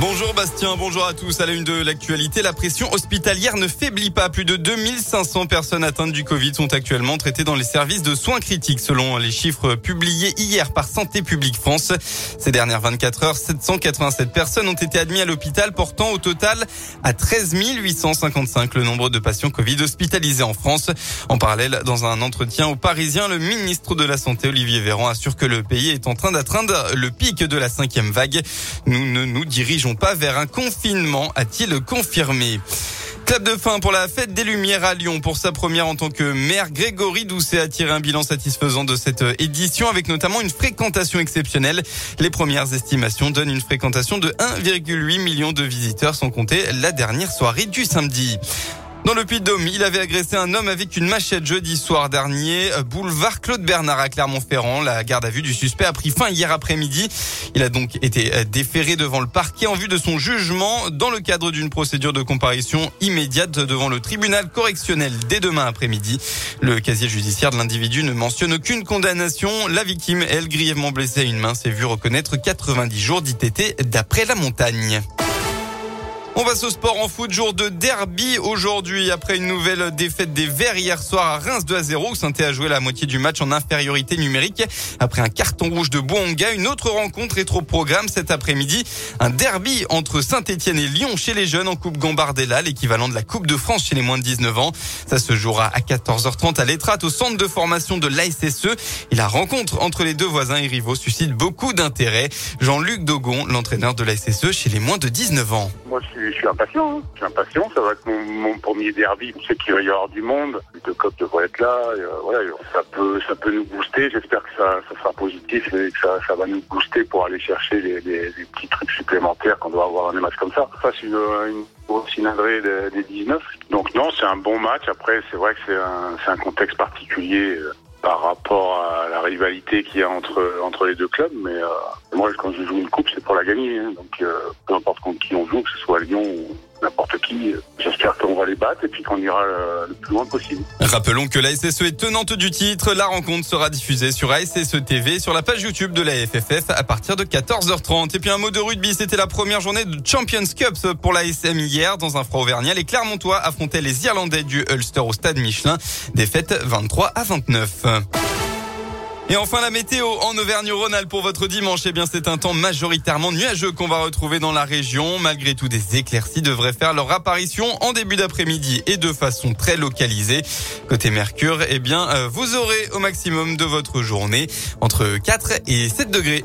Bonjour Bastien, bonjour à tous. À la une de l'actualité, la pression hospitalière ne faiblit pas. Plus de 2500 personnes atteintes du Covid sont actuellement traitées dans les services de soins critiques selon les chiffres publiés hier par Santé publique France. Ces dernières 24 heures, 787 personnes ont été admises à l'hôpital portant au total à 13 855 le nombre de patients Covid hospitalisés en France. En parallèle, dans un entretien aux Parisiens, le ministre de la Santé Olivier Véran assure que le pays est en train d'atteindre le pic de la cinquième vague. Nous ne nous dirigeons pas vers un confinement, a-t-il confirmé. Clap de fin pour la fête des Lumières à Lyon. Pour sa première en tant que maire, Grégory Doucet a tiré un bilan satisfaisant de cette édition avec notamment une fréquentation exceptionnelle. Les premières estimations donnent une fréquentation de 1,8 million de visiteurs sans compter la dernière soirée du samedi. Dans le Puy-de-Dôme, il avait agressé un homme avec une machette jeudi soir dernier, boulevard Claude Bernard à Clermont-Ferrand. La garde à vue du suspect a pris fin hier après-midi. Il a donc été déféré devant le parquet en vue de son jugement dans le cadre d'une procédure de comparution immédiate devant le tribunal correctionnel dès demain après-midi. Le casier judiciaire de l'individu ne mentionne aucune condamnation. La victime, elle, grièvement blessée à une main, s'est vue reconnaître 90 jours d'ITT d'après la montagne. On passe au sport en foot, jour de derby aujourd'hui après une nouvelle défaite des Verts hier soir à Reims 2 à 0 où saint a joué la moitié du match en infériorité numérique. Après un carton rouge de Bouanga, une autre rencontre est trop programme cet après-midi. Un derby entre Saint-Etienne et Lyon chez les jeunes en Coupe Gambardella, l'équivalent de la Coupe de France chez les moins de 19 ans. Ça se jouera à 14h30 à l'Etrate au centre de formation de l'ASSE et la rencontre entre les deux voisins et rivaux suscite beaucoup d'intérêt. Jean-Luc Dogon, l'entraîneur de l'ASSE chez les moins de 19 ans. Moi, je suis, impatient. Hein. Je suis impatient. Ça va être mon, premier derby. On sait qu'il va y avoir du monde. Les deux copes devraient être là. Euh, ça peut, ça peut nous booster. J'espère que ça, ça, sera positif et que ça, va nous booster pour aller chercher les, petits trucs supplémentaires qu'on doit avoir dans des matchs comme ça. Ça, c'est une, une grosse cylindrée des, 19. Donc non, c'est un bon match. Après, c'est vrai que c'est un, un contexte particulier. Euh, par rapport à rivalité qu'il y a entre entre les deux clubs. Mais euh, moi, quand je joue une coupe, c'est pour la gagner. Hein. Donc, euh, peu importe contre qui on joue, que ce soit Lyon ou n'importe qui, j'espère qu'on va les battre et puis qu'on ira le plus loin possible. Rappelons que la SSE est tenante du titre. La rencontre sera diffusée sur ASSE TV sur la page YouTube de la FFF à partir de 14h30. Et puis un mot de rugby, c'était la première journée de Champions Cup pour la SM hier dans un froid auvergnat. Les Clermontois affrontaient les Irlandais du Ulster au stade Michelin. Défaite 23 à 29. Et enfin la météo en Auvergne-Rhône-Alpes pour votre dimanche. Eh bien c'est un temps majoritairement nuageux qu'on va retrouver dans la région. Malgré tout, des éclaircies devraient faire leur apparition en début d'après-midi et de façon très localisée. Côté Mercure, eh bien euh, vous aurez au maximum de votre journée entre 4 et 7 degrés.